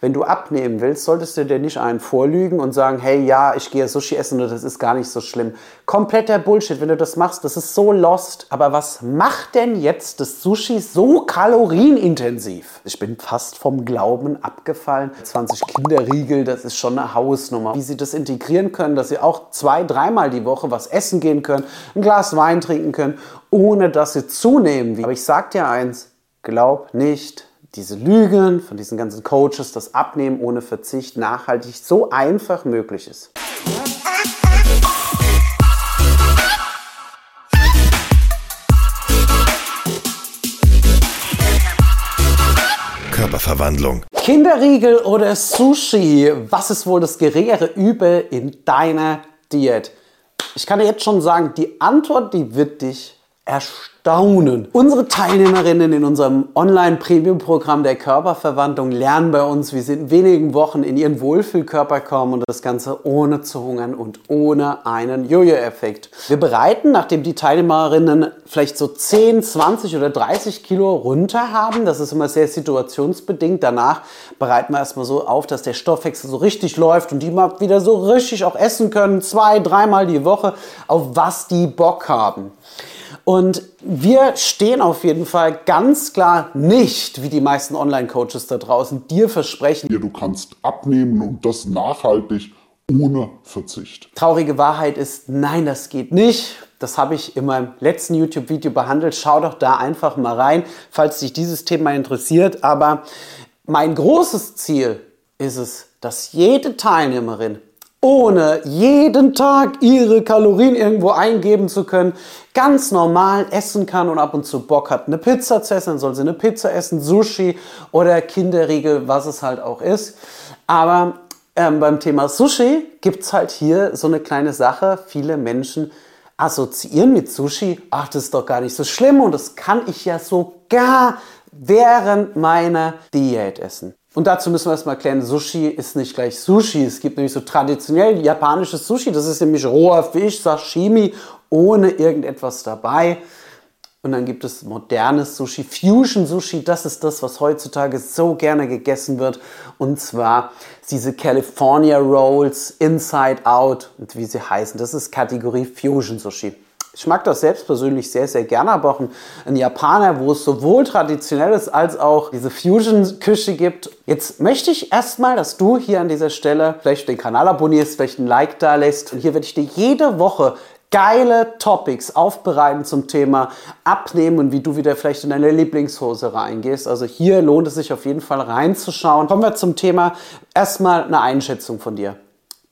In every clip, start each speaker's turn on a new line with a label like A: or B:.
A: wenn du abnehmen willst, solltest du dir nicht einen vorlügen und sagen, hey, ja, ich gehe Sushi essen und das ist gar nicht so schlimm. Kompletter Bullshit, wenn du das machst, das ist so lost. Aber was macht denn jetzt das Sushi so kalorienintensiv? Ich bin fast vom Glauben abgefallen. 20 Kinderriegel, das ist schon eine Hausnummer. Wie sie das integrieren können, dass sie auch zwei, dreimal die Woche was essen gehen können, ein Glas Wein trinken können, ohne dass sie zunehmen. Aber ich sag dir eins, glaub nicht, diese Lügen von diesen ganzen Coaches, das Abnehmen ohne Verzicht nachhaltig so einfach möglich ist.
B: Körperverwandlung.
A: Kinderriegel oder Sushi? Was ist wohl das geringere Übel in deiner Diät? Ich kann dir jetzt schon sagen, die Antwort, die wird dich erstaunen. Unsere Teilnehmerinnen in unserem Online-Premium-Programm der Körperverwandlung lernen bei uns, wie sie in wenigen Wochen in ihren Wohlfühlkörper kommen und das Ganze ohne zu hungern und ohne einen Jojo-Effekt. Wir bereiten, nachdem die Teilnehmerinnen vielleicht so 10, 20 oder 30 Kilo runter haben, das ist immer sehr situationsbedingt, danach bereiten wir erstmal so auf, dass der Stoffwechsel so richtig läuft und die mal wieder so richtig auch essen können, zwei, dreimal die Woche, auf was die Bock haben. Und wir stehen auf jeden Fall ganz klar nicht, wie die meisten Online-Coaches da draußen dir versprechen.
C: Ja, du kannst abnehmen und das nachhaltig ohne Verzicht.
A: Traurige Wahrheit ist, nein, das geht nicht. Das habe ich in meinem letzten YouTube-Video behandelt. Schau doch da einfach mal rein, falls dich dieses Thema interessiert. Aber mein großes Ziel ist es, dass jede Teilnehmerin ohne jeden Tag ihre Kalorien irgendwo eingeben zu können, ganz normal essen kann und ab und zu Bock hat, eine Pizza zu essen, dann soll sie eine Pizza essen, Sushi oder Kinderriegel, was es halt auch ist. Aber ähm, beim Thema Sushi gibt es halt hier so eine kleine Sache. Viele Menschen assoziieren mit Sushi, ach, das ist doch gar nicht so schlimm und das kann ich ja sogar während meiner Diät essen. Und dazu müssen wir erstmal klären, Sushi ist nicht gleich Sushi. Es gibt nämlich so traditionell japanisches Sushi, das ist nämlich roher Fisch, Sashimi, ohne irgendetwas dabei. Und dann gibt es modernes Sushi, Fusion Sushi, das ist das, was heutzutage so gerne gegessen wird. Und zwar diese California Rolls, Inside Out und wie sie heißen. Das ist Kategorie Fusion Sushi. Ich mag das selbst persönlich sehr, sehr gerne, aber auch ein, Japaner, wo es sowohl traditionelles als auch diese Fusion-Küche gibt. Jetzt möchte ich erstmal, dass du hier an dieser Stelle vielleicht den Kanal abonnierst, vielleicht ein Like da lässt. Und hier werde ich dir jede Woche geile Topics aufbereiten zum Thema Abnehmen und wie du wieder vielleicht in deine Lieblingshose reingehst. Also hier lohnt es sich auf jeden Fall reinzuschauen. Kommen wir zum Thema erstmal eine Einschätzung von dir.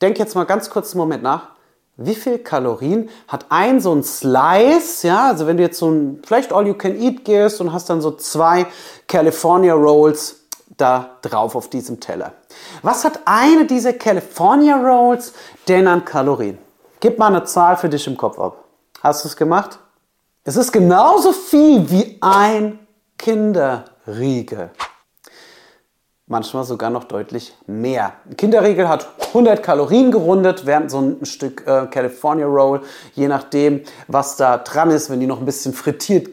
A: Denk jetzt mal ganz kurz einen Moment nach wie viel Kalorien hat ein so ein Slice, ja, also wenn du jetzt so ein, vielleicht All You Can Eat gehst und hast dann so zwei California Rolls da drauf auf diesem Teller. Was hat eine dieser California Rolls denn an Kalorien? Gib mal eine Zahl für dich im Kopf ab. Hast du es gemacht? Es ist genauso viel wie ein Kinderriegel manchmal sogar noch deutlich mehr. Kinderriegel hat 100 Kalorien gerundet, während so ein Stück äh, California Roll, je nachdem, was da dran ist, wenn die noch ein bisschen frittiert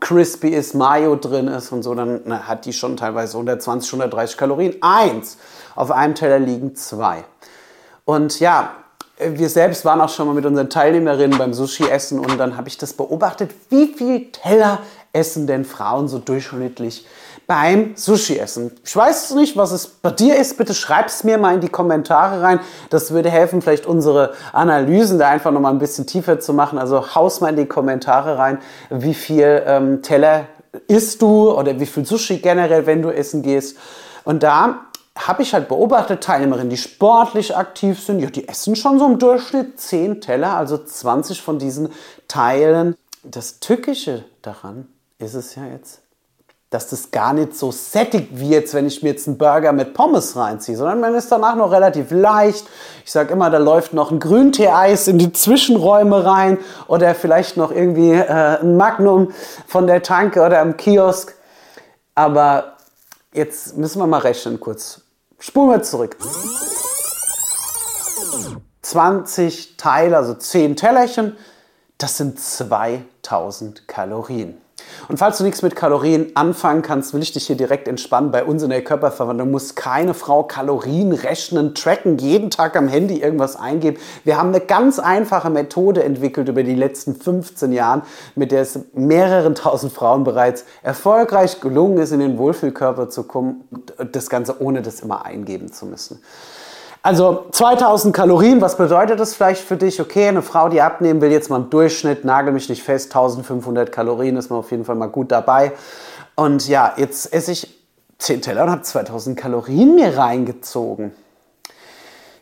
A: crispy ist, Mayo drin ist und so, dann na, hat die schon teilweise 120, 130 Kalorien. Eins. Auf einem Teller liegen zwei. Und ja, wir selbst waren auch schon mal mit unseren Teilnehmerinnen beim Sushi essen und dann habe ich das beobachtet, wie viel Teller essen denn Frauen so durchschnittlich beim Sushi-Essen. Ich weiß nicht, was es bei dir ist. Bitte schreib es mir mal in die Kommentare rein. Das würde helfen, vielleicht unsere Analysen da einfach noch mal ein bisschen tiefer zu machen. Also haus mal in die Kommentare rein, wie viel ähm, Teller isst du oder wie viel Sushi generell, wenn du essen gehst. Und da habe ich halt beobachtet, Teilnehmerinnen, die sportlich aktiv sind, ja, die essen schon so im Durchschnitt 10 Teller, also 20 von diesen Teilen. Das Tückische daran ist es ja jetzt, dass das gar nicht so sättigt wie jetzt, wenn ich mir jetzt einen Burger mit Pommes reinziehe, sondern man ist danach noch relativ leicht. Ich sage immer, da läuft noch ein Grünteeis in die Zwischenräume rein oder vielleicht noch irgendwie äh, ein Magnum von der Tanke oder am Kiosk. Aber jetzt müssen wir mal rechnen kurz. Spulen wir zurück. 20 Teile, also 10 Tellerchen, das sind 2000 Kalorien. Und falls du nichts mit Kalorien anfangen kannst, will ich dich hier direkt entspannen. Bei uns in der Körperverwandlung muss keine Frau Kalorien rechnen, tracken, jeden Tag am Handy irgendwas eingeben. Wir haben eine ganz einfache Methode entwickelt über die letzten 15 Jahren, mit der es mehreren tausend Frauen bereits erfolgreich gelungen ist, in den Wohlfühlkörper zu kommen. Das Ganze ohne das immer eingeben zu müssen. Also 2000 Kalorien, was bedeutet das vielleicht für dich? Okay, eine Frau, die abnehmen will, jetzt mal im Durchschnitt, nagel mich nicht fest, 1500 Kalorien ist man auf jeden Fall mal gut dabei. Und ja, jetzt esse ich 10 Teller und habe 2000 Kalorien mir reingezogen.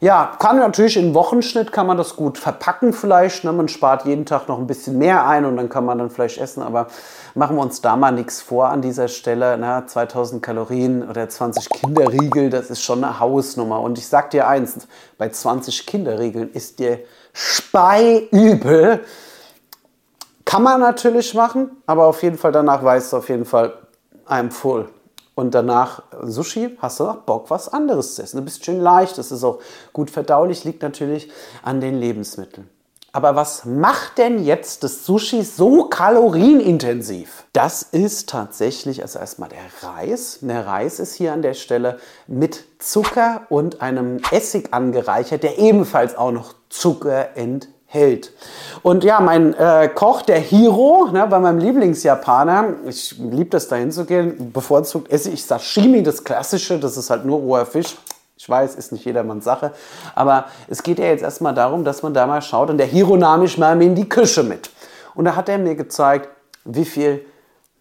A: Ja, kann natürlich im Wochenschnitt kann man das gut verpacken vielleicht. Ne? Man spart jeden Tag noch ein bisschen mehr ein und dann kann man dann vielleicht essen. Aber machen wir uns da mal nichts vor an dieser Stelle. Ne? 2000 Kalorien oder 20 Kinderriegel, das ist schon eine Hausnummer. Und ich sag dir eins, bei 20 Kinderriegeln ist dir speiübel. Kann man natürlich machen, aber auf jeden Fall danach weißt du auf jeden Fall, I'm full und danach Sushi, hast du noch Bock, was anderes zu essen. Du bist schön leicht, es ist auch gut verdaulich, liegt natürlich an den Lebensmitteln. Aber was macht denn jetzt das Sushi so kalorienintensiv? Das ist tatsächlich also erstmal der Reis. Der Reis ist hier an der Stelle mit Zucker und einem Essig angereichert, der ebenfalls auch noch Zucker enthält hält. Und ja, mein äh, Koch, der Hiro, ne, bei meinem Lieblingsjapaner, ich liebe das dahin zu gehen, bevorzugt esse ich Sashimi, das klassische, das ist halt nur roher Fisch. Ich weiß, ist nicht jedermanns Sache, aber es geht ja jetzt erstmal darum, dass man da mal schaut und der Hiro nahm mich mal in die Küche mit. Und da hat er mir gezeigt, wie viel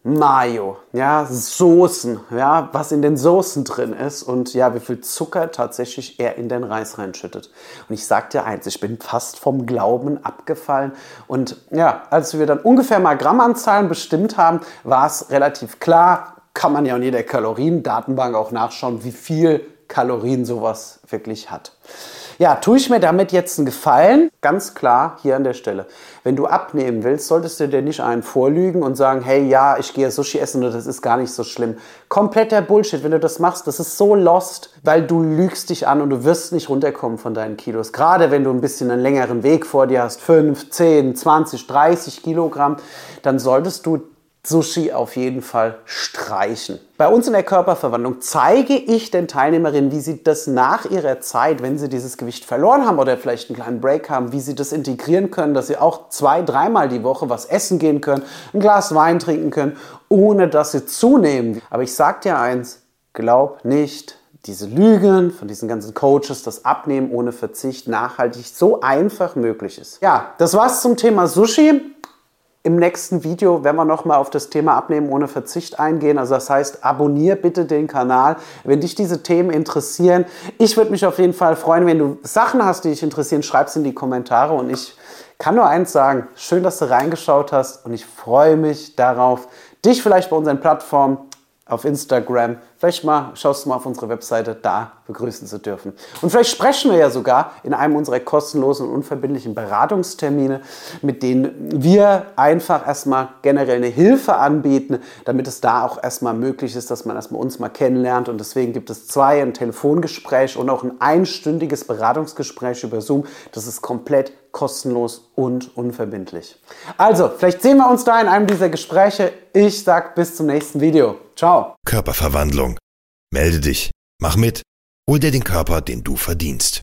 A: Mayo, ja, Soßen, ja, was in den Soßen drin ist und ja, wie viel Zucker tatsächlich er in den Reis reinschüttet. Und ich sag dir eins, ich bin fast vom Glauben abgefallen und ja, als wir dann ungefähr mal Grammanzahlen bestimmt haben, war es relativ klar, kann man ja in jeder Kalorien-Datenbank auch nachschauen, wie viel Kalorien sowas wirklich hat. Ja, tue ich mir damit jetzt einen Gefallen? Ganz klar hier an der Stelle. Wenn du abnehmen willst, solltest du dir nicht einen vorlügen und sagen, hey, ja, ich gehe Sushi essen und das ist gar nicht so schlimm. Kompletter Bullshit, wenn du das machst, das ist so lost, weil du lügst dich an und du wirst nicht runterkommen von deinen Kilos. Gerade wenn du ein bisschen einen längeren Weg vor dir hast, 5, 10, 20, 30 Kilogramm, dann solltest du Sushi auf jeden Fall streichen. Bei uns in der Körperverwandlung zeige ich den Teilnehmerinnen, wie sie das nach ihrer Zeit, wenn sie dieses Gewicht verloren haben oder vielleicht einen kleinen Break haben, wie sie das integrieren können, dass sie auch zwei, dreimal die Woche was essen gehen können, ein Glas Wein trinken können, ohne dass sie zunehmen. Aber ich sage dir eins, glaub nicht, diese Lügen von diesen ganzen Coaches, das Abnehmen ohne Verzicht nachhaltig so einfach möglich ist. Ja, das war's zum Thema Sushi. Im nächsten Video werden wir nochmal auf das Thema Abnehmen ohne Verzicht eingehen. Also das heißt, abonniere bitte den Kanal, wenn dich diese Themen interessieren. Ich würde mich auf jeden Fall freuen, wenn du Sachen hast, die dich interessieren, schreib es in die Kommentare. Und ich kann nur eins sagen, schön, dass du reingeschaut hast und ich freue mich darauf, dich vielleicht bei unseren Plattformen auf Instagram. Vielleicht mal schaust du mal auf unsere Webseite, da begrüßen zu dürfen. Und vielleicht sprechen wir ja sogar in einem unserer kostenlosen und unverbindlichen Beratungstermine, mit denen wir einfach erstmal generell eine Hilfe anbieten, damit es da auch erstmal möglich ist, dass man erstmal uns mal kennenlernt. Und deswegen gibt es zwei, ein Telefongespräch und auch ein einstündiges Beratungsgespräch über Zoom. Das ist komplett kostenlos und unverbindlich. Also, vielleicht sehen wir uns da in einem dieser Gespräche. Ich sag bis zum nächsten Video. Ciao.
B: Körperverwandlung. Melde dich. Mach mit. Hol dir den Körper, den du verdienst.